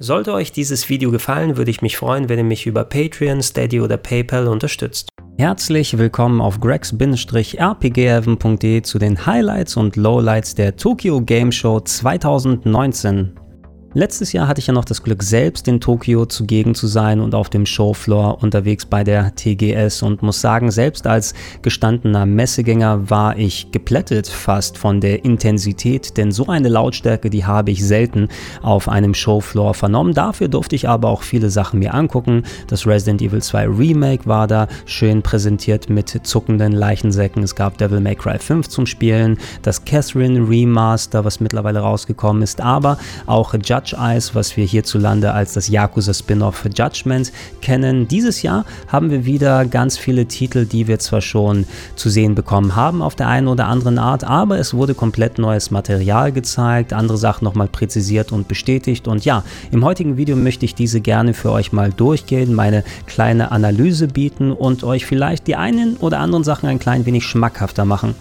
Sollte euch dieses Video gefallen, würde ich mich freuen, wenn ihr mich über Patreon, Steady oder PayPal unterstützt. Herzlich willkommen auf gregs-rpgheaven.de zu den Highlights und Lowlights der Tokyo Game Show 2019. Letztes Jahr hatte ich ja noch das Glück, selbst in Tokio zugegen zu sein und auf dem Showfloor unterwegs bei der TGS und muss sagen, selbst als gestandener Messegänger war ich geplättet fast von der Intensität, denn so eine Lautstärke, die habe ich selten auf einem Showfloor vernommen. Dafür durfte ich aber auch viele Sachen mir angucken. Das Resident Evil 2 Remake war da schön präsentiert mit zuckenden Leichensäcken. Es gab Devil May Cry 5 zum Spielen, das Catherine Remaster, was mittlerweile rausgekommen ist, aber auch Judge Judge Eyes, was wir hierzulande als das Yakuza Spin-off Judgment kennen. Dieses Jahr haben wir wieder ganz viele Titel, die wir zwar schon zu sehen bekommen haben auf der einen oder anderen Art, aber es wurde komplett neues Material gezeigt, andere Sachen nochmal präzisiert und bestätigt. Und ja, im heutigen Video möchte ich diese gerne für euch mal durchgehen, meine kleine Analyse bieten und euch vielleicht die einen oder anderen Sachen ein klein wenig schmackhafter machen.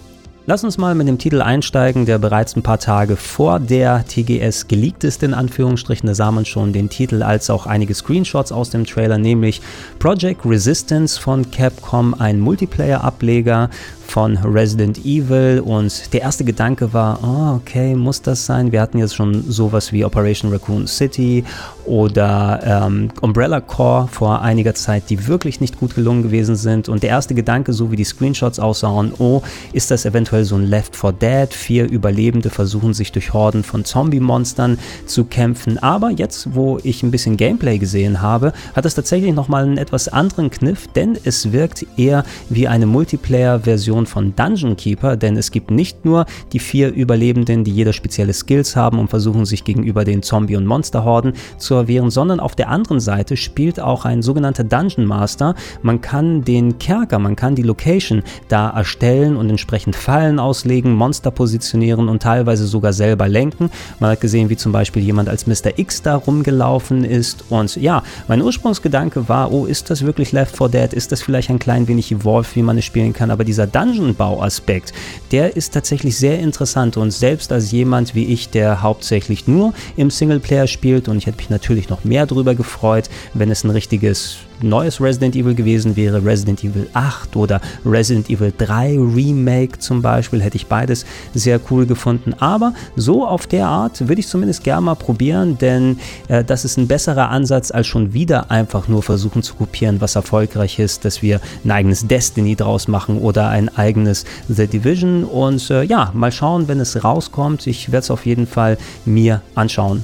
Lass uns mal mit dem Titel einsteigen, der bereits ein paar Tage vor der TGS geleakt ist, in Anführungsstrichen. Da sah man schon den Titel als auch einige Screenshots aus dem Trailer, nämlich Project Resistance von Capcom, ein Multiplayer-Ableger von Resident Evil und der erste Gedanke war, oh, okay, muss das sein? Wir hatten jetzt schon sowas wie Operation Raccoon City oder ähm, Umbrella Core vor einiger Zeit, die wirklich nicht gut gelungen gewesen sind und der erste Gedanke, so wie die Screenshots aussahen, oh, ist das eventuell so ein Left 4 Dead? Vier Überlebende versuchen sich durch Horden von Zombie-Monstern zu kämpfen, aber jetzt, wo ich ein bisschen Gameplay gesehen habe, hat es tatsächlich nochmal einen etwas anderen Kniff, denn es wirkt eher wie eine Multiplayer-Version Version von Dungeon Keeper, denn es gibt nicht nur die vier Überlebenden, die jeder spezielle Skills haben und versuchen sich gegenüber den Zombie- und Monsterhorden zu erwehren, sondern auf der anderen Seite spielt auch ein sogenannter Dungeon Master. Man kann den Kerker, man kann die Location da erstellen und entsprechend Fallen auslegen, Monster positionieren und teilweise sogar selber lenken. Man hat gesehen, wie zum Beispiel jemand als Mr. X da rumgelaufen ist und ja, mein Ursprungsgedanke war, oh, ist das wirklich Left 4 Dead? Ist das vielleicht ein klein wenig Evolve, wie man es spielen kann? Aber dieser Dungeon Dungeon-Bau-Aspekt, der ist tatsächlich sehr interessant und selbst als jemand wie ich, der hauptsächlich nur im Singleplayer spielt und ich hätte mich natürlich noch mehr darüber gefreut, wenn es ein richtiges neues Resident Evil gewesen wäre, Resident Evil 8 oder Resident Evil 3 Remake zum Beispiel, hätte ich beides sehr cool gefunden. Aber so auf der Art würde ich zumindest gerne mal probieren, denn äh, das ist ein besserer Ansatz, als schon wieder einfach nur versuchen zu kopieren, was erfolgreich ist, dass wir ein eigenes Destiny draus machen oder ein eigenes The Division. Und äh, ja, mal schauen, wenn es rauskommt. Ich werde es auf jeden Fall mir anschauen.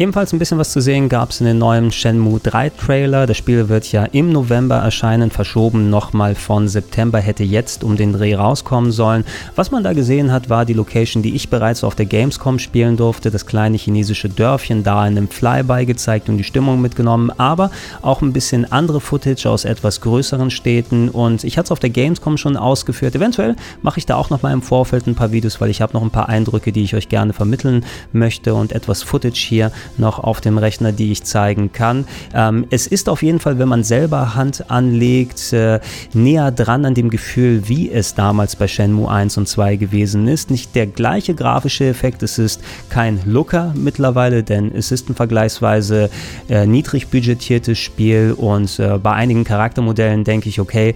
Ebenfalls ein bisschen was zu sehen gab es in den neuen Shenmue 3 Trailer. Das Spiel wird ja im November erscheinen, verschoben nochmal von September, hätte jetzt um den Dreh rauskommen sollen. Was man da gesehen hat, war die Location, die ich bereits auf der Gamescom spielen durfte, das kleine chinesische Dörfchen, da in einem Flyby gezeigt und die Stimmung mitgenommen, aber auch ein bisschen andere Footage aus etwas größeren Städten und ich hatte es auf der Gamescom schon ausgeführt. Eventuell mache ich da auch nochmal im Vorfeld ein paar Videos, weil ich habe noch ein paar Eindrücke, die ich euch gerne vermitteln möchte und etwas Footage hier noch auf dem Rechner, die ich zeigen kann. Ähm, es ist auf jeden Fall, wenn man selber Hand anlegt, äh, näher dran an dem Gefühl, wie es damals bei Shenmue 1 und 2 gewesen ist. Nicht der gleiche grafische Effekt, es ist kein Looker mittlerweile, denn es ist ein vergleichsweise äh, niedrig budgetiertes Spiel und äh, bei einigen Charaktermodellen denke ich, okay,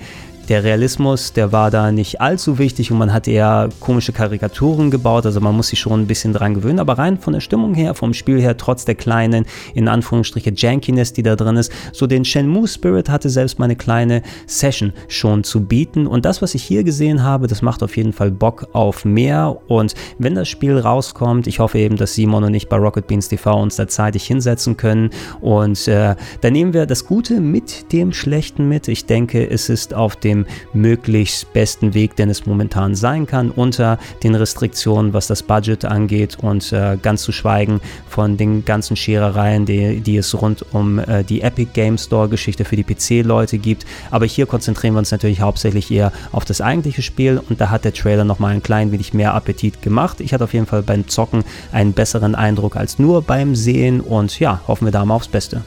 der Realismus, der war da nicht allzu wichtig und man hat eher komische Karikaturen gebaut, also man muss sich schon ein bisschen dran gewöhnen, aber rein von der Stimmung her, vom Spiel her, trotz der kleinen, in Anführungsstriche, Jankiness, die da drin ist, so den Shenmue Spirit hatte selbst meine kleine Session schon zu bieten. Und das, was ich hier gesehen habe, das macht auf jeden Fall Bock auf mehr. Und wenn das Spiel rauskommt, ich hoffe eben, dass Simon und ich bei Rocket Beans TV uns da zeitig hinsetzen können. Und äh, dann nehmen wir das Gute mit dem Schlechten mit. Ich denke, es ist auf dem möglichst besten Weg, den es momentan sein kann, unter den Restriktionen, was das Budget angeht und äh, ganz zu schweigen von den ganzen Scherereien, die, die es rund um äh, die Epic Game Store Geschichte für die PC-Leute gibt. Aber hier konzentrieren wir uns natürlich hauptsächlich eher auf das eigentliche Spiel und da hat der Trailer nochmal ein klein wenig mehr Appetit gemacht. Ich hatte auf jeden Fall beim Zocken einen besseren Eindruck als nur beim Sehen und ja, hoffen wir da mal aufs Beste.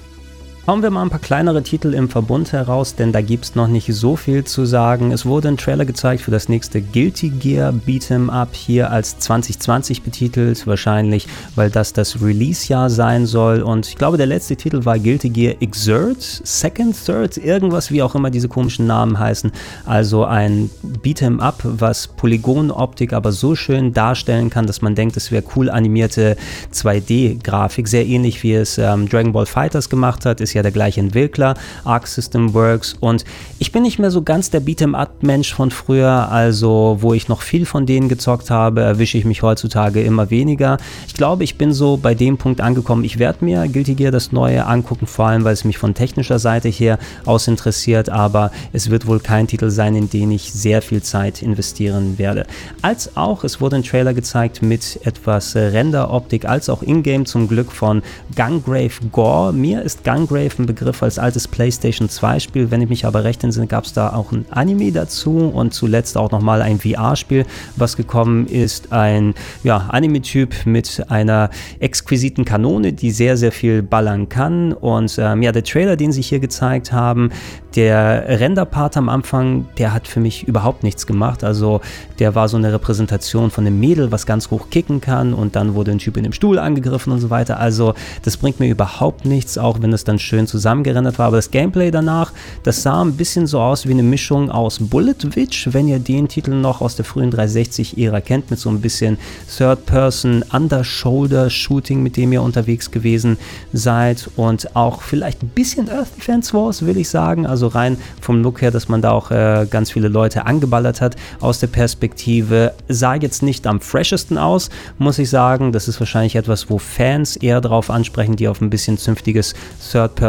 Hauen wir mal ein paar kleinere Titel im Verbund heraus, denn da gibt es noch nicht so viel zu sagen. Es wurde ein Trailer gezeigt für das nächste Guilty Gear Beat'em Up, hier als 2020 betitelt, wahrscheinlich, weil das das Release-Jahr sein soll. Und ich glaube, der letzte Titel war Guilty Gear Exert, Second, Third, irgendwas, wie auch immer diese komischen Namen heißen. Also ein Beat'em Up, was Polygonoptik aber so schön darstellen kann, dass man denkt, es wäre cool animierte 2D-Grafik, sehr ähnlich wie es ähm, Dragon Ball Fighters gemacht hat, ist ja der gleiche Entwickler, Arc System Works und ich bin nicht mehr so ganz der Beat'em-up-Mensch von früher, also wo ich noch viel von denen gezockt habe, erwische ich mich heutzutage immer weniger. Ich glaube, ich bin so bei dem Punkt angekommen, ich werde mir Guilty Gear das Neue angucken, vor allem weil es mich von technischer Seite her aus interessiert, aber es wird wohl kein Titel sein, in den ich sehr viel Zeit investieren werde. Als auch, es wurde ein Trailer gezeigt mit etwas Render-Optik, als auch Ingame zum Glück von Gungrave Gore. Mir ist Gungrave Wave ein Begriff als altes PlayStation 2 Spiel. Wenn ich mich aber recht entsinne, gab es da auch ein Anime dazu und zuletzt auch nochmal ein VR-Spiel, was gekommen ist. Ein ja, Anime-Typ mit einer exquisiten Kanone, die sehr, sehr viel ballern kann. Und ähm, ja, der Trailer, den sie hier gezeigt haben, der Render-Part am Anfang, der hat für mich überhaupt nichts gemacht. Also der war so eine Repräsentation von einem Mädel, was ganz hoch kicken kann und dann wurde ein Typ in dem Stuhl angegriffen und so weiter. Also das bringt mir überhaupt nichts, auch wenn es dann schön zusammengerendert war. Aber das Gameplay danach, das sah ein bisschen so aus wie eine Mischung aus Bullet Witch, wenn ihr den Titel noch aus der frühen 360-Ära kennt, mit so ein bisschen Third-Person, Under-Shoulder-Shooting, mit dem ihr unterwegs gewesen seid und auch vielleicht ein bisschen Earth Defense Wars, will ich sagen. Also rein vom Look her, dass man da auch äh, ganz viele Leute angeballert hat aus der Perspektive. Sah jetzt nicht am freshesten aus, muss ich sagen. Das ist wahrscheinlich etwas, wo Fans eher drauf ansprechen, die auf ein bisschen zünftiges Third-Person-Shoot'em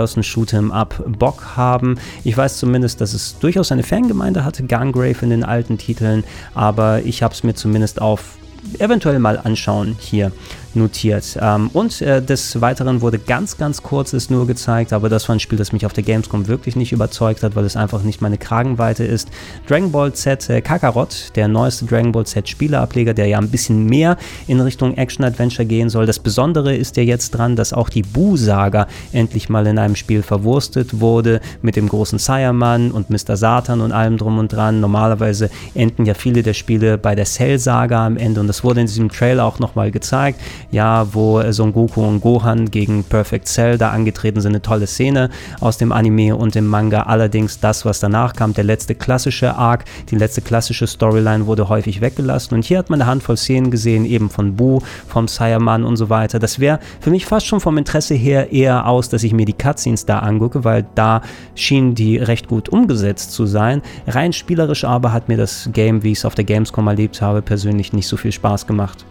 Up Bock haben. Ich weiß zumindest, dass es durchaus eine Fangemeinde hatte, Gungrave in den alten Titeln, aber ich habe es mir zumindest auf eventuell mal anschauen hier notiert. Ähm, und äh, des Weiteren wurde ganz, ganz kurzes nur gezeigt, aber das war ein Spiel, das mich auf der Gamescom wirklich nicht überzeugt hat, weil es einfach nicht meine Kragenweite ist. Dragon Ball Z äh, Kakarot, der neueste Dragon Ball Z Spieleableger, der ja ein bisschen mehr in Richtung Action-Adventure gehen soll. Das Besondere ist ja jetzt dran, dass auch die Bu-Saga endlich mal in einem Spiel verwurstet wurde, mit dem großen Sayaman und Mr. Satan und allem drum und dran. Normalerweise enden ja viele der Spiele bei der Cell-Saga am Ende und das wurde in diesem Trailer auch nochmal gezeigt ja, wo Son Goku und Gohan gegen Perfect Cell da angetreten sind. Eine tolle Szene aus dem Anime und dem Manga. Allerdings das, was danach kam, der letzte klassische Arc, die letzte klassische Storyline wurde häufig weggelassen. Und hier hat man eine Handvoll Szenen gesehen, eben von Bu, vom Saiyaman und so weiter. Das wäre für mich fast schon vom Interesse her eher aus, dass ich mir die Cutscenes da angucke, weil da schienen die recht gut umgesetzt zu sein. Rein spielerisch aber hat mir das Game, wie ich es auf der Gamescom erlebt habe, persönlich nicht so viel Spaß gemacht.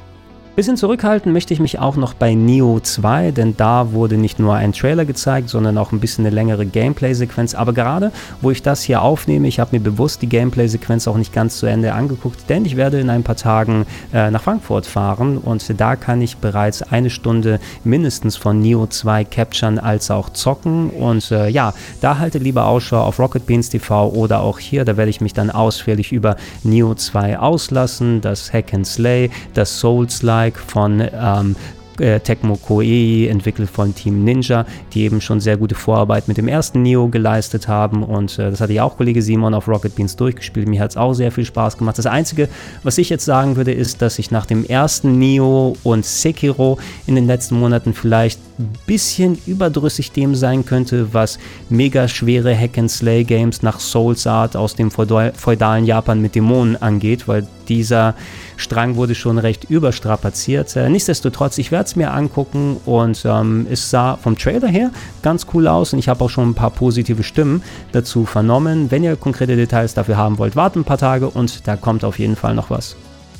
Bisschen zurückhalten möchte ich mich auch noch bei Neo 2, denn da wurde nicht nur ein Trailer gezeigt, sondern auch ein bisschen eine längere Gameplay-Sequenz. Aber gerade, wo ich das hier aufnehme, ich habe mir bewusst die Gameplay-Sequenz auch nicht ganz zu Ende angeguckt, denn ich werde in ein paar Tagen äh, nach Frankfurt fahren und da kann ich bereits eine Stunde mindestens von Neo 2 capturen als auch zocken. Und äh, ja, da haltet lieber Ausschau auf Rocket Beans TV oder auch hier, da werde ich mich dann ausführlich über Neo 2 auslassen, das Hack and Slay, das Souls-like Roguelike von ähm, äh, Tecmo Koei, entwickelt von Team Ninja, die eben schon sehr gute Vorarbeit mit dem ersten Neo geleistet haben und äh, das hatte ja auch Kollege Simon auf Rocket Beans durchgespielt. Mir hat es auch sehr viel Spaß gemacht. Das Einzige, was ich jetzt sagen würde, ist, dass ich nach dem ersten Neo und Sekiro in den letzten Monaten vielleicht ein bisschen überdrüssig dem sein könnte, was mega schwere Hack-and-Slay-Games nach Souls Art aus dem feudalen Japan mit Dämonen angeht, weil dieser Strang wurde schon recht überstrapaziert. Äh, nichtsdestotrotz, ich werde es mir angucken und ähm, es sah vom Trailer her ganz cool aus und ich habe auch schon ein paar positive Stimmen dazu vernommen. Wenn ihr konkrete Details dafür haben wollt, warten ein paar Tage und da kommt auf jeden Fall noch was.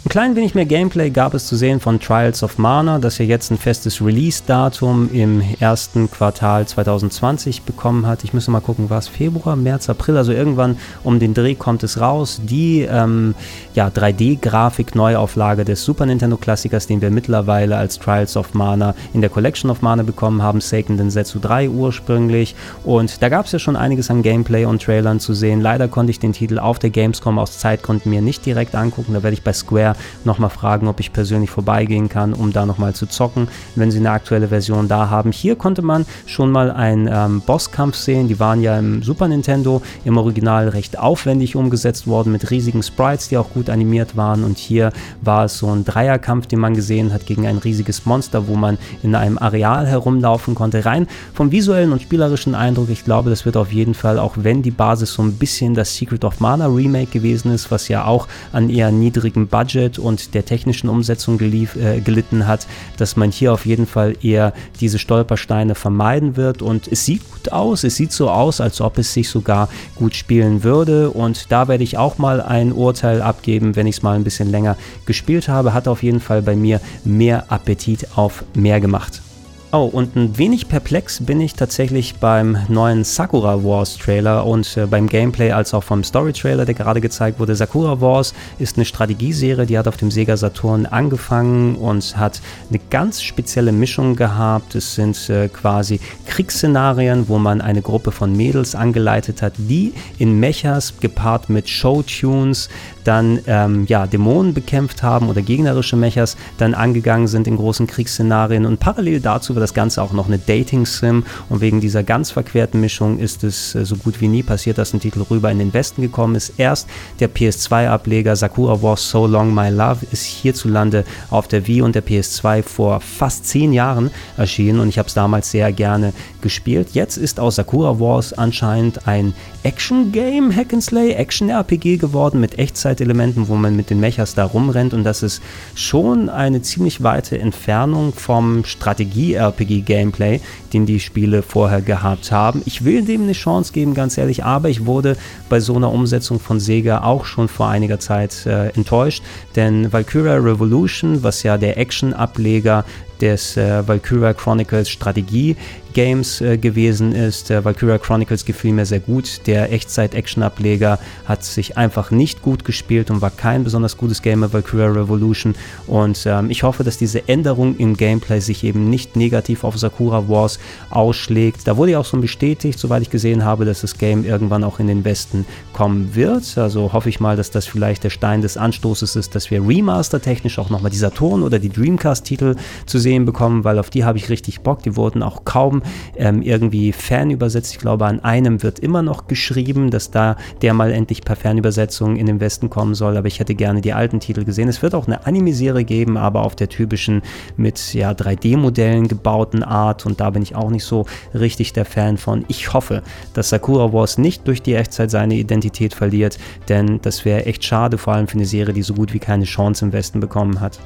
Ein klein wenig mehr Gameplay gab es zu sehen von Trials of Mana, das ja jetzt ein festes Release-Datum im ersten Quartal 2020 bekommen hat. Ich müsste mal gucken, was Februar, März, April, also irgendwann um den Dreh kommt es raus. Die ähm, ja, 3D-Grafik-Neuauflage des Super Nintendo-Klassikers, den wir mittlerweile als Trials of Mana in der Collection of Mana bekommen haben, Seiken Densetsu 3 ursprünglich. Und da gab es ja schon einiges an Gameplay und Trailern zu sehen. Leider konnte ich den Titel auf der Gamescom aus Zeitgründen mir nicht direkt angucken. Da werde ich bei Square nochmal fragen, ob ich persönlich vorbeigehen kann, um da nochmal zu zocken, wenn sie eine aktuelle Version da haben. Hier konnte man schon mal einen ähm, Bosskampf sehen. Die waren ja im Super Nintendo im Original recht aufwendig umgesetzt worden mit riesigen Sprites, die auch gut animiert waren. Und hier war es so ein Dreierkampf, den man gesehen hat gegen ein riesiges Monster, wo man in einem Areal herumlaufen konnte. Rein vom visuellen und spielerischen Eindruck, ich glaube, das wird auf jeden Fall, auch wenn die Basis so ein bisschen das Secret of Mana Remake gewesen ist, was ja auch an eher niedrigem Budget und der technischen Umsetzung gelief, äh, gelitten hat, dass man hier auf jeden Fall eher diese Stolpersteine vermeiden wird. Und es sieht gut aus, es sieht so aus, als ob es sich sogar gut spielen würde. Und da werde ich auch mal ein Urteil abgeben, wenn ich es mal ein bisschen länger gespielt habe. Hat auf jeden Fall bei mir mehr Appetit auf mehr gemacht. Oh, und ein wenig perplex bin ich tatsächlich beim neuen Sakura Wars Trailer und äh, beim Gameplay als auch vom Story Trailer, der gerade gezeigt wurde. Sakura Wars ist eine Strategieserie, die hat auf dem Sega Saturn angefangen und hat eine ganz spezielle Mischung gehabt. Es sind äh, quasi Kriegsszenarien, wo man eine Gruppe von Mädels angeleitet hat, die in Mechas gepaart mit Showtunes dann ähm, ja, Dämonen bekämpft haben oder gegnerische Mechas dann angegangen sind in großen Kriegsszenarien und parallel dazu war das Ganze auch noch eine Dating-Sim und wegen dieser ganz verquerten Mischung ist es äh, so gut wie nie passiert, dass ein Titel rüber in den Westen gekommen ist. Erst der PS2-Ableger Sakura Wars So Long My Love ist hierzulande auf der Wii und der PS2 vor fast zehn Jahren erschienen und ich habe es damals sehr gerne gespielt. Jetzt ist aus Sakura Wars anscheinend ein Action-Game, Hack-and-Slay, Action-RPG geworden mit Echtzeitelementen, wo man mit den Mechas da rumrennt und das ist schon eine ziemlich weite Entfernung vom Strategie-RPG RPG-Gameplay, den die Spiele vorher gehabt haben. Ich will dem eine Chance geben, ganz ehrlich, aber ich wurde bei so einer Umsetzung von Sega auch schon vor einiger Zeit äh, enttäuscht, denn Valkyria Revolution, was ja der Action-Ableger des äh, Valkyria Chronicles Strategie Games äh, gewesen ist. Der Valkyria Chronicles gefiel mir sehr gut. Der Echtzeit-Action-Ableger hat sich einfach nicht gut gespielt und war kein besonders gutes Game mit Valkyria Revolution. Und ähm, ich hoffe, dass diese Änderung im Gameplay sich eben nicht negativ auf Sakura Wars ausschlägt. Da wurde ja auch schon bestätigt, soweit ich gesehen habe, dass das Game irgendwann auch in den Westen kommen wird. Also hoffe ich mal, dass das vielleicht der Stein des Anstoßes ist, dass wir Remaster-technisch auch nochmal die Saturn- oder die Dreamcast-Titel zu sehen bekommen, weil auf die habe ich richtig Bock. Die wurden auch kaum ähm, irgendwie fernübersetzt. Ich glaube, an einem wird immer noch geschrieben, dass da der mal endlich per Fernübersetzung in den Westen kommen soll. Aber ich hätte gerne die alten Titel gesehen. Es wird auch eine Anime-Serie geben, aber auf der typischen mit ja, 3D-Modellen gebauten Art. Und da bin ich auch nicht so richtig der Fan von. Ich hoffe, dass Sakura Wars nicht durch die Echtzeit seine Identität verliert, denn das wäre echt schade, vor allem für eine Serie, die so gut wie keine Chance im Westen bekommen hat.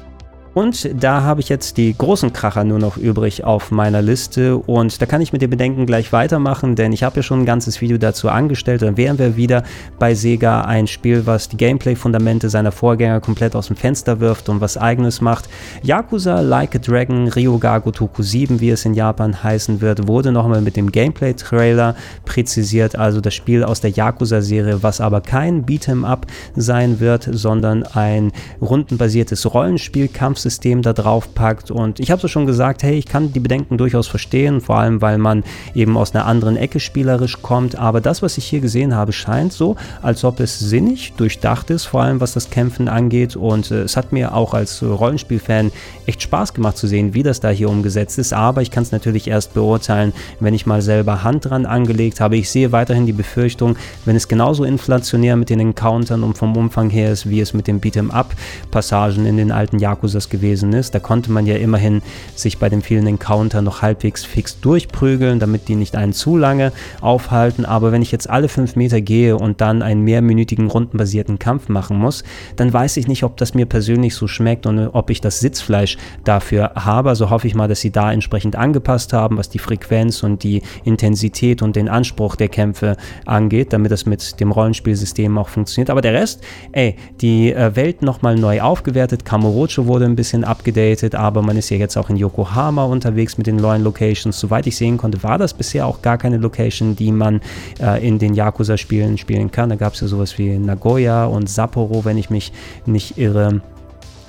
Und da habe ich jetzt die großen Kracher nur noch übrig auf meiner Liste und da kann ich mit den Bedenken gleich weitermachen, denn ich habe ja schon ein ganzes Video dazu angestellt. Dann wären wir wieder bei Sega ein Spiel, was die Gameplay-Fundamente seiner Vorgänger komplett aus dem Fenster wirft und was eigenes macht. Yakuza Like a Dragon Ryoga Gotoku 7, wie es in Japan heißen wird, wurde nochmal mit dem Gameplay-Trailer präzisiert, also das Spiel aus der Yakuza-Serie, was aber kein Beat'em-up sein wird, sondern ein rundenbasiertes Rollenspiel, Kampf Kampfsystem da drauf packt. Und ich habe so schon gesagt, hey, ich kann die Bedenken durchaus verstehen, vor allem weil man eben aus einer anderen Ecke spielerisch kommt. Aber das, was ich hier gesehen habe, scheint so, als ob es sinnig durchdacht ist, vor allem was das Kämpfen angeht. Und äh, es hat mir auch als Rollenspielfan echt Spaß gemacht zu sehen, wie das da hier umgesetzt ist. Aber ich kann es natürlich erst beurteilen, wenn ich mal selber Hand dran angelegt habe. Ich sehe weiterhin die Befürchtung, wenn es genauso inflationär mit den Encountern und vom Umfang her ist, wie es mit den Beat'em-Up-Passagen in den alten Yakuzas gewesen ist. Da konnte man ja immerhin sich bei den vielen Encounter noch halbwegs fix durchprügeln, damit die nicht einen zu lange aufhalten. Aber wenn ich jetzt alle fünf Meter gehe und dann einen mehrminütigen rundenbasierten Kampf machen muss, dann weiß ich nicht, ob das mir persönlich so schmeckt und ob ich das Sitzfleisch dafür habe. Also hoffe ich mal, dass sie da entsprechend angepasst haben, was die Frequenz und die Intensität und den Anspruch der Kämpfe angeht, damit das mit dem Rollenspielsystem auch funktioniert. Aber der Rest, ey, die äh, Welt nochmal neu aufgewertet. Kamurocho wurde ein bisschen abgedatet, aber man ist ja jetzt auch in Yokohama unterwegs mit den neuen Locations. Soweit ich sehen konnte, war das bisher auch gar keine Location, die man äh, in den Yakuza-Spielen spielen kann. Da gab es ja sowas wie Nagoya und Sapporo, wenn ich mich nicht irre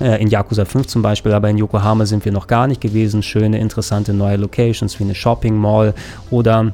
äh, in Yakuza 5 zum Beispiel, aber in Yokohama sind wir noch gar nicht gewesen. Schöne, interessante neue Locations wie eine Shopping Mall oder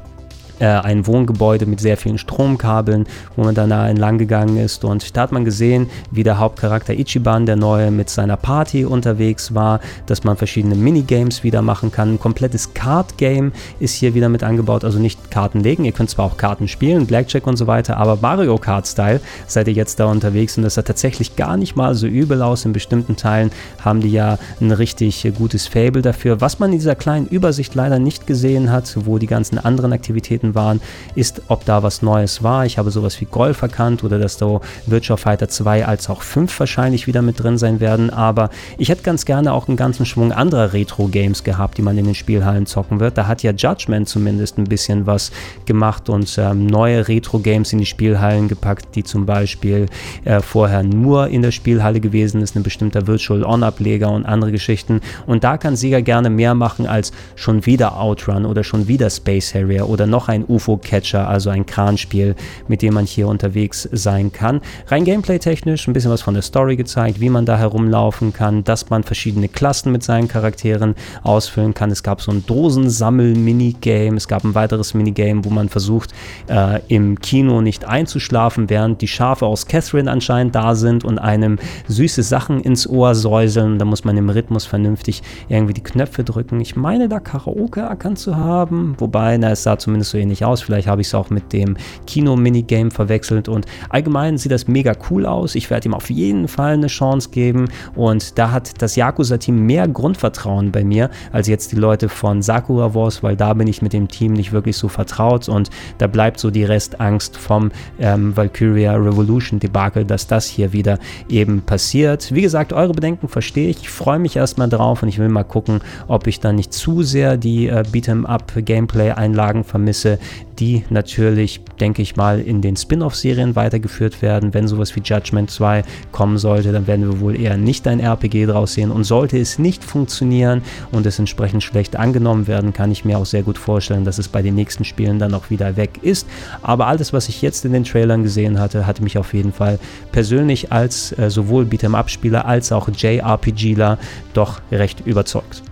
äh, ein Wohngebäude mit sehr vielen Stromkabeln, wo man dann entlang gegangen ist. Und da hat man gesehen, wie der Hauptcharakter Ichiban, der neue, mit seiner Party unterwegs war, dass man verschiedene Minigames wieder machen kann. Ein komplettes Card-Game ist hier wieder mit angebaut, also nicht Karten legen. Ihr könnt zwar auch Karten spielen, Blackjack und so weiter, aber Mario Kart-Style seid ihr jetzt da unterwegs und das sah tatsächlich gar nicht mal so übel aus. In bestimmten Teilen haben die ja ein richtig gutes Fable dafür. Was man in dieser kleinen Übersicht leider nicht gesehen hat, wo die ganzen anderen Aktivitäten waren, ist, ob da was Neues war. Ich habe sowas wie Golf erkannt oder dass da Virtual Fighter 2 als auch 5 wahrscheinlich wieder mit drin sein werden, aber ich hätte ganz gerne auch einen ganzen Schwung anderer Retro-Games gehabt, die man in den Spielhallen zocken wird. Da hat ja Judgment zumindest ein bisschen was gemacht und ähm, neue Retro-Games in die Spielhallen gepackt, die zum Beispiel äh, vorher nur in der Spielhalle gewesen ist, ein bestimmter Virtual On-Ableger und andere Geschichten. Und da kann Sega gerne mehr machen als schon wieder Outrun oder schon wieder Space Harrier oder noch ein UFO-Catcher, also ein Kranspiel, mit dem man hier unterwegs sein kann. Rein gameplay-technisch ein bisschen was von der Story gezeigt, wie man da herumlaufen kann, dass man verschiedene Klassen mit seinen Charakteren ausfüllen kann. Es gab so ein Dosensammel-Minigame, es gab ein weiteres Minigame, wo man versucht, äh, im Kino nicht einzuschlafen, während die Schafe aus Catherine anscheinend da sind und einem süße Sachen ins Ohr säuseln. Da muss man im Rhythmus vernünftig irgendwie die Knöpfe drücken. Ich meine, da Karaoke erkannt zu haben, wobei, na, es sah zumindest so ähnlich aus. Vielleicht habe ich es auch mit dem Kino-Minigame verwechselt und allgemein sieht das mega cool aus. Ich werde ihm auf jeden Fall eine Chance geben und da hat das Yakuza-Team mehr Grundvertrauen bei mir als jetzt die Leute von Sakura Wars, weil da bin ich mit dem Team nicht wirklich so vertraut und da bleibt so die Restangst vom ähm, Valkyria Revolution Debakel, dass das hier wieder eben passiert. Wie gesagt, eure Bedenken verstehe ich. Ich freue mich erstmal drauf und ich will mal gucken, ob ich dann nicht zu sehr die äh, Beat'em-up Gameplay-Einlagen vermisse, die natürlich, denke ich mal, in den Spin-off-Serien weitergeführt werden. Wenn sowas wie Judgment 2 kommen sollte, dann werden wir wohl eher nicht ein RPG draus sehen. Und sollte es nicht funktionieren und es entsprechend schlecht angenommen werden, kann ich mir auch sehr gut vorstellen, dass es bei den nächsten Spielen dann auch wieder weg ist. Aber alles, was ich jetzt in den Trailern gesehen hatte, hatte mich auf jeden Fall persönlich als äh, sowohl Beat'em-up-Spieler als auch JRPGler doch recht überzeugt.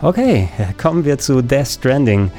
Okay, kommen wir zu Death Stranding.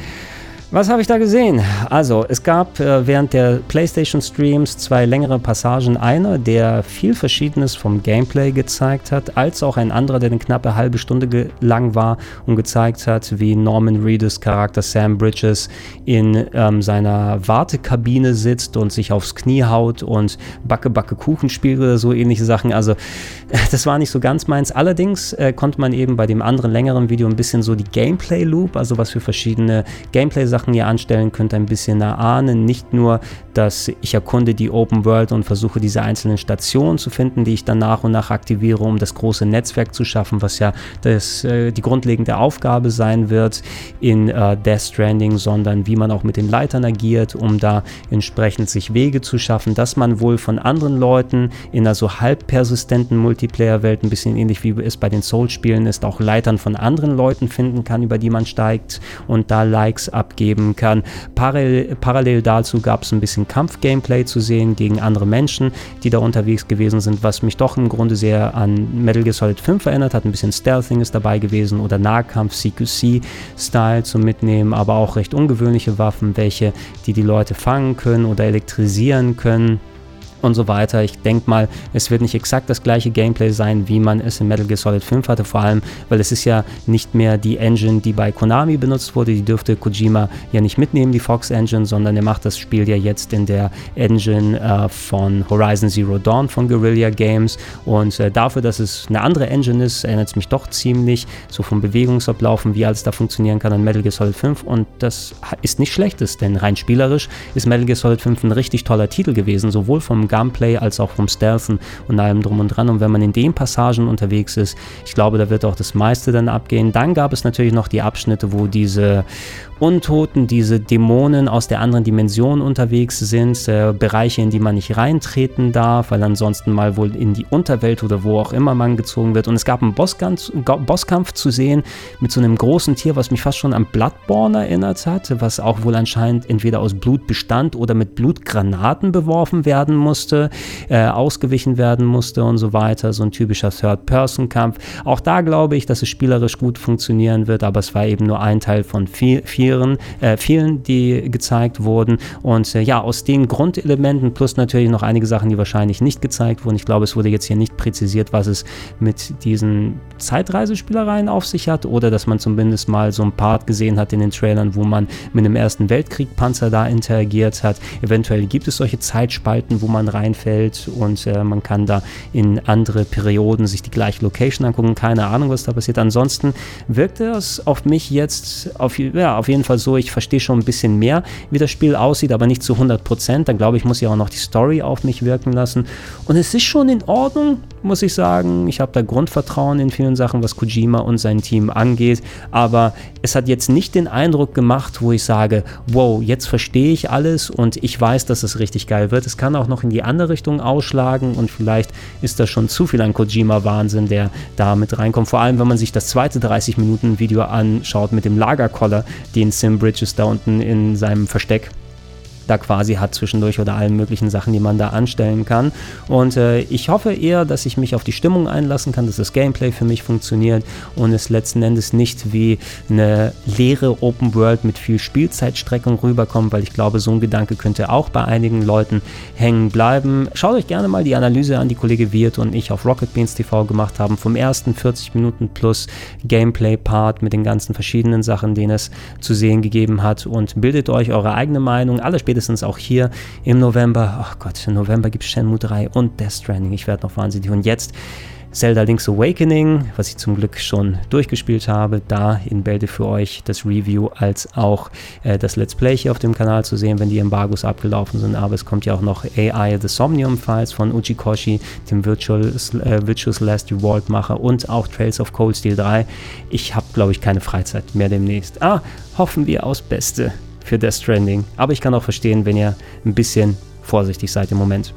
Was habe ich da gesehen? Also, es gab äh, während der PlayStation Streams zwei längere Passagen. Einer, der viel Verschiedenes vom Gameplay gezeigt hat, als auch ein anderer, der eine knappe halbe Stunde lang war und gezeigt hat, wie Norman Reedus Charakter Sam Bridges in ähm, seiner Wartekabine sitzt und sich aufs Knie haut und Backe Backe Kuchen spielt oder so ähnliche Sachen. Also, das war nicht so ganz meins. Allerdings äh, konnte man eben bei dem anderen längeren Video ein bisschen so die Gameplay Loop, also was für verschiedene Gameplay-Sachen Sachen ihr anstellen könnt, ein bisschen erahnen. Nicht nur, dass ich erkunde die Open World und versuche diese einzelnen Stationen zu finden, die ich dann nach und nach aktiviere, um das große Netzwerk zu schaffen, was ja das, äh, die grundlegende Aufgabe sein wird in äh, Death Stranding, sondern wie man auch mit den Leitern agiert, um da entsprechend sich Wege zu schaffen, dass man wohl von anderen Leuten in einer so halb persistenten Multiplayer-Welt, ein bisschen ähnlich wie es bei den Soul-Spielen ist, auch Leitern von anderen Leuten finden kann, über die man steigt und da Likes abgeht geben kann. Parallel, parallel dazu gab es ein bisschen Kampf-Gameplay zu sehen gegen andere Menschen, die da unterwegs gewesen sind, was mich doch im Grunde sehr an Metal Gear Solid 5 erinnert hat. Ein bisschen Stealthing ist dabei gewesen oder Nahkampf CQC-Style zum Mitnehmen, aber auch recht ungewöhnliche Waffen, welche die die Leute fangen können oder elektrisieren können und so weiter. Ich denke mal, es wird nicht exakt das gleiche Gameplay sein, wie man es in Metal Gear Solid 5 hatte, vor allem, weil es ist ja nicht mehr die Engine, die bei Konami benutzt wurde, die dürfte Kojima ja nicht mitnehmen, die Fox Engine, sondern er macht das Spiel ja jetzt in der Engine äh, von Horizon Zero Dawn von Guerrilla Games. Und äh, dafür, dass es eine andere Engine ist, erinnert es mich doch ziemlich so vom Bewegungsablaufen, wie alles da funktionieren kann an Metal Gear Solid 5 und das ist nicht schlechtes, denn rein spielerisch ist Metal Gear Solid 5 ein richtig toller Titel gewesen, sowohl vom Gunplay als auch vom Stealthen und allem drum und dran. Und wenn man in den Passagen unterwegs ist, ich glaube, da wird auch das meiste dann abgehen. Dann gab es natürlich noch die Abschnitte, wo diese Untoten, diese Dämonen aus der anderen Dimension unterwegs sind, äh, Bereiche, in die man nicht reintreten darf, weil ansonsten mal wohl in die Unterwelt oder wo auch immer man gezogen wird. Und es gab einen Bosskampf, Bosskampf zu sehen mit so einem großen Tier, was mich fast schon an Bloodborne erinnert hat, was auch wohl anscheinend entweder aus Blut bestand oder mit Blutgranaten beworfen werden muss musste, äh, ausgewichen werden musste und so weiter. So ein typischer Third-Person-Kampf. Auch da glaube ich, dass es spielerisch gut funktionieren wird, aber es war eben nur ein Teil von viel, vielen, äh, vielen, die gezeigt wurden. Und äh, ja, aus den Grundelementen plus natürlich noch einige Sachen, die wahrscheinlich nicht gezeigt wurden. Ich glaube, es wurde jetzt hier nicht präzisiert, was es mit diesen Zeitreisespielereien auf sich hat oder dass man zumindest mal so ein Part gesehen hat in den Trailern, wo man mit einem Ersten Weltkrieg Panzer da interagiert hat. Eventuell gibt es solche Zeitspalten, wo man reinfällt und äh, man kann da in andere Perioden sich die gleiche Location angucken. Keine Ahnung, was da passiert. Ansonsten wirkt es auf mich jetzt auf, ja, auf jeden Fall so, ich verstehe schon ein bisschen mehr, wie das Spiel aussieht, aber nicht zu 100 Prozent. Dann glaube ich, muss ich auch noch die Story auf mich wirken lassen. Und es ist schon in Ordnung, muss ich sagen. Ich habe da Grundvertrauen in vielen Sachen, was Kojima und sein Team angeht. Aber es hat jetzt nicht den Eindruck gemacht, wo ich sage, wow, jetzt verstehe ich alles und ich weiß, dass es richtig geil wird. Es kann auch noch in die andere Richtung ausschlagen und vielleicht ist das schon zu viel an Kojima-Wahnsinn, der da mit reinkommt. Vor allem, wenn man sich das zweite 30-Minuten-Video anschaut mit dem Lagerkoller, den Sim Bridges da unten in seinem Versteck da quasi hat zwischendurch oder allen möglichen Sachen, die man da anstellen kann. Und äh, ich hoffe eher, dass ich mich auf die Stimmung einlassen kann, dass das Gameplay für mich funktioniert und es letzten Endes nicht wie eine leere Open World mit viel Spielzeitstreckung rüberkommt, weil ich glaube, so ein Gedanke könnte auch bei einigen Leuten hängen bleiben. Schaut euch gerne mal die Analyse an, die Kollege Wirt und ich auf Rocket Beans TV gemacht haben, vom ersten 40 Minuten plus Gameplay-Part mit den ganzen verschiedenen Sachen, den es zu sehen gegeben hat und bildet euch eure eigene Meinung. Alle später spätestens auch hier im November. Ach Gott, im November gibt es Shenmue 3 und Death Stranding. Ich werde noch wahnsinnig. Und jetzt Zelda Link's Awakening, was ich zum Glück schon durchgespielt habe, da in Bälde für euch das Review als auch äh, das Let's Play hier auf dem Kanal zu sehen, wenn die Embargos abgelaufen sind. Aber es kommt ja auch noch AI The Somnium Files von Uchikoshi, dem Virtual, äh, Virtuous Last Reward Macher und auch Trails of Cold Steel 3. Ich habe, glaube ich, keine Freizeit mehr demnächst. Ah, hoffen wir aufs Beste für Death Stranding. Aber ich kann auch verstehen, wenn ihr ein bisschen vorsichtig seid im Moment.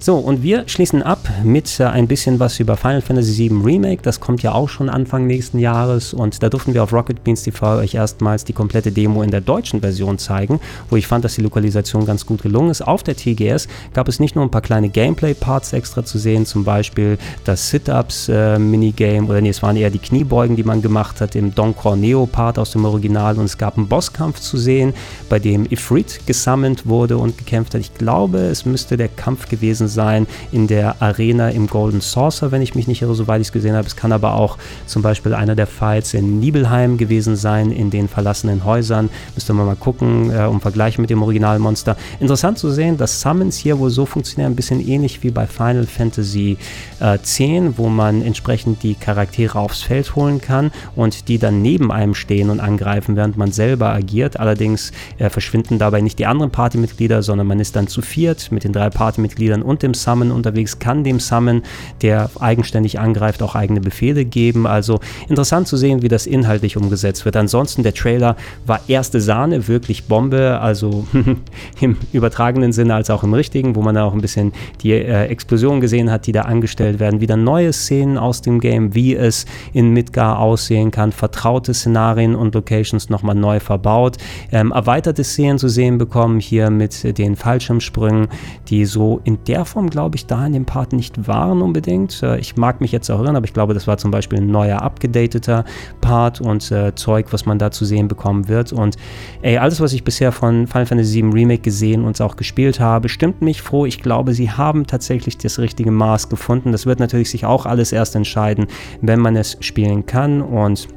So, und wir schließen ab mit äh, ein bisschen was über Final Fantasy VII Remake. Das kommt ja auch schon Anfang nächsten Jahres und da durften wir auf Rocket Beans TV euch erstmals die komplette Demo in der deutschen Version zeigen, wo ich fand, dass die Lokalisation ganz gut gelungen ist. Auf der TGS gab es nicht nur ein paar kleine Gameplay-Parts extra zu sehen, zum Beispiel das Sit-Ups-Minigame äh, oder nee, es waren eher die Kniebeugen, die man gemacht hat im Don Corneo-Part aus dem Original und es gab einen Bosskampf zu sehen, bei dem Ifrit gesammelt wurde und gekämpft hat. Ich glaube, es müsste der Kampf gewesen sein in der Arena im Golden Saucer, wenn ich mich nicht irre, soweit ich es gesehen habe. Es kann aber auch zum Beispiel einer der Fights in Nibelheim gewesen sein, in den verlassenen Häusern. Müsste man mal gucken, äh, um vergleichen mit dem Originalmonster. Interessant zu sehen, dass Summons hier wohl so funktionieren, ein bisschen ähnlich wie bei Final Fantasy äh, X, wo man entsprechend die Charaktere aufs Feld holen kann und die dann neben einem stehen und angreifen, während man selber agiert. Allerdings äh, verschwinden dabei nicht die anderen Partymitglieder, sondern man ist dann zu viert mit den drei Partymitgliedern und dem Summon unterwegs, kann dem Summon, der eigenständig angreift, auch eigene Befehle geben. Also interessant zu sehen, wie das inhaltlich umgesetzt wird. Ansonsten, der Trailer war erste Sahne, wirklich Bombe, also im übertragenen Sinne als auch im richtigen, wo man da auch ein bisschen die äh, Explosion gesehen hat, die da angestellt werden. Wieder neue Szenen aus dem Game, wie es in Midgar aussehen kann, vertraute Szenarien und Locations nochmal neu verbaut, ähm, erweiterte Szenen zu sehen bekommen, hier mit den Fallschirmsprüngen, die so in der Form, glaube ich, da in dem Part nicht waren unbedingt. Äh, ich mag mich jetzt auch irren, aber ich glaube, das war zum Beispiel ein neuer, abgedateter Part und äh, Zeug, was man da zu sehen bekommen wird. Und ey, alles, was ich bisher von Final Fantasy VII Remake gesehen und auch gespielt habe, stimmt mich froh. Ich glaube, sie haben tatsächlich das richtige Maß gefunden. Das wird natürlich sich auch alles erst entscheiden, wenn man es spielen kann und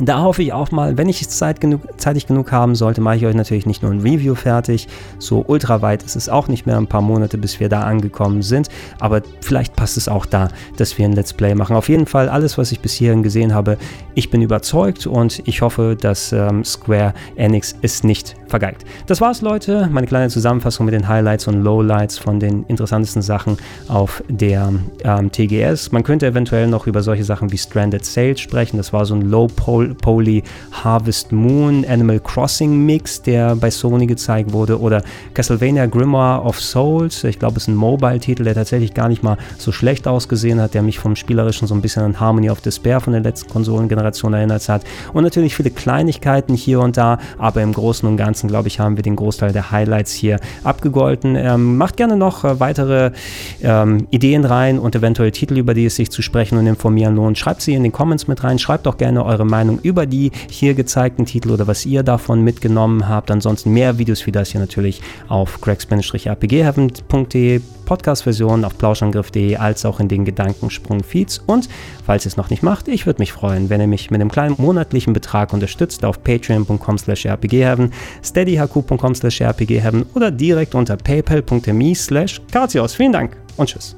da hoffe ich auch mal, wenn ich es Zeit genug, zeitig genug haben sollte, mache ich euch natürlich nicht nur ein Review fertig. So ultra weit ist es auch nicht mehr, ein paar Monate, bis wir da angekommen sind. Aber vielleicht passt es auch da, dass wir ein Let's Play machen. Auf jeden Fall alles, was ich bis hierhin gesehen habe, ich bin überzeugt und ich hoffe, dass ähm, Square Enix es nicht vergeigt. Das war's, Leute. Meine kleine Zusammenfassung mit den Highlights und Lowlights von den interessantesten Sachen auf der ähm, TGS. Man könnte eventuell noch über solche Sachen wie Stranded Sales sprechen. Das war so ein Low-Poly Harvest Moon Animal Crossing Mix, der bei Sony gezeigt wurde. Oder Castlevania Grimoire of Souls. Ich glaube, es ist ein Mobile-Titel, der tatsächlich gar nicht mal so schlecht ausgesehen hat, der mich vom Spielerischen so ein bisschen an Harmony of Despair von der letzten Konsolengeneration erinnert hat. Und natürlich viele Kleinigkeiten hier und da, aber im Großen und Ganzen Ganzen, glaube ich, haben wir den Großteil der Highlights hier abgegolten. Ähm, macht gerne noch äh, weitere ähm, Ideen rein und eventuell Titel, über die es sich zu sprechen und informieren lohnt. Schreibt sie in den Comments mit rein. Schreibt auch gerne eure Meinung über die hier gezeigten Titel oder was ihr davon mitgenommen habt. Ansonsten mehr Videos wie das hier natürlich auf gregspan-rpgheaven.de Podcast-Version auf plauschangriff.de als auch in den Gedankensprung-Feeds. Und falls ihr es noch nicht macht, ich würde mich freuen, wenn ihr mich mit einem kleinen monatlichen Betrag unterstützt auf patreon.com slash rpgheaven, steadyhq.com slash rpgheaven oder direkt unter paypal.me slash Vielen Dank und tschüss.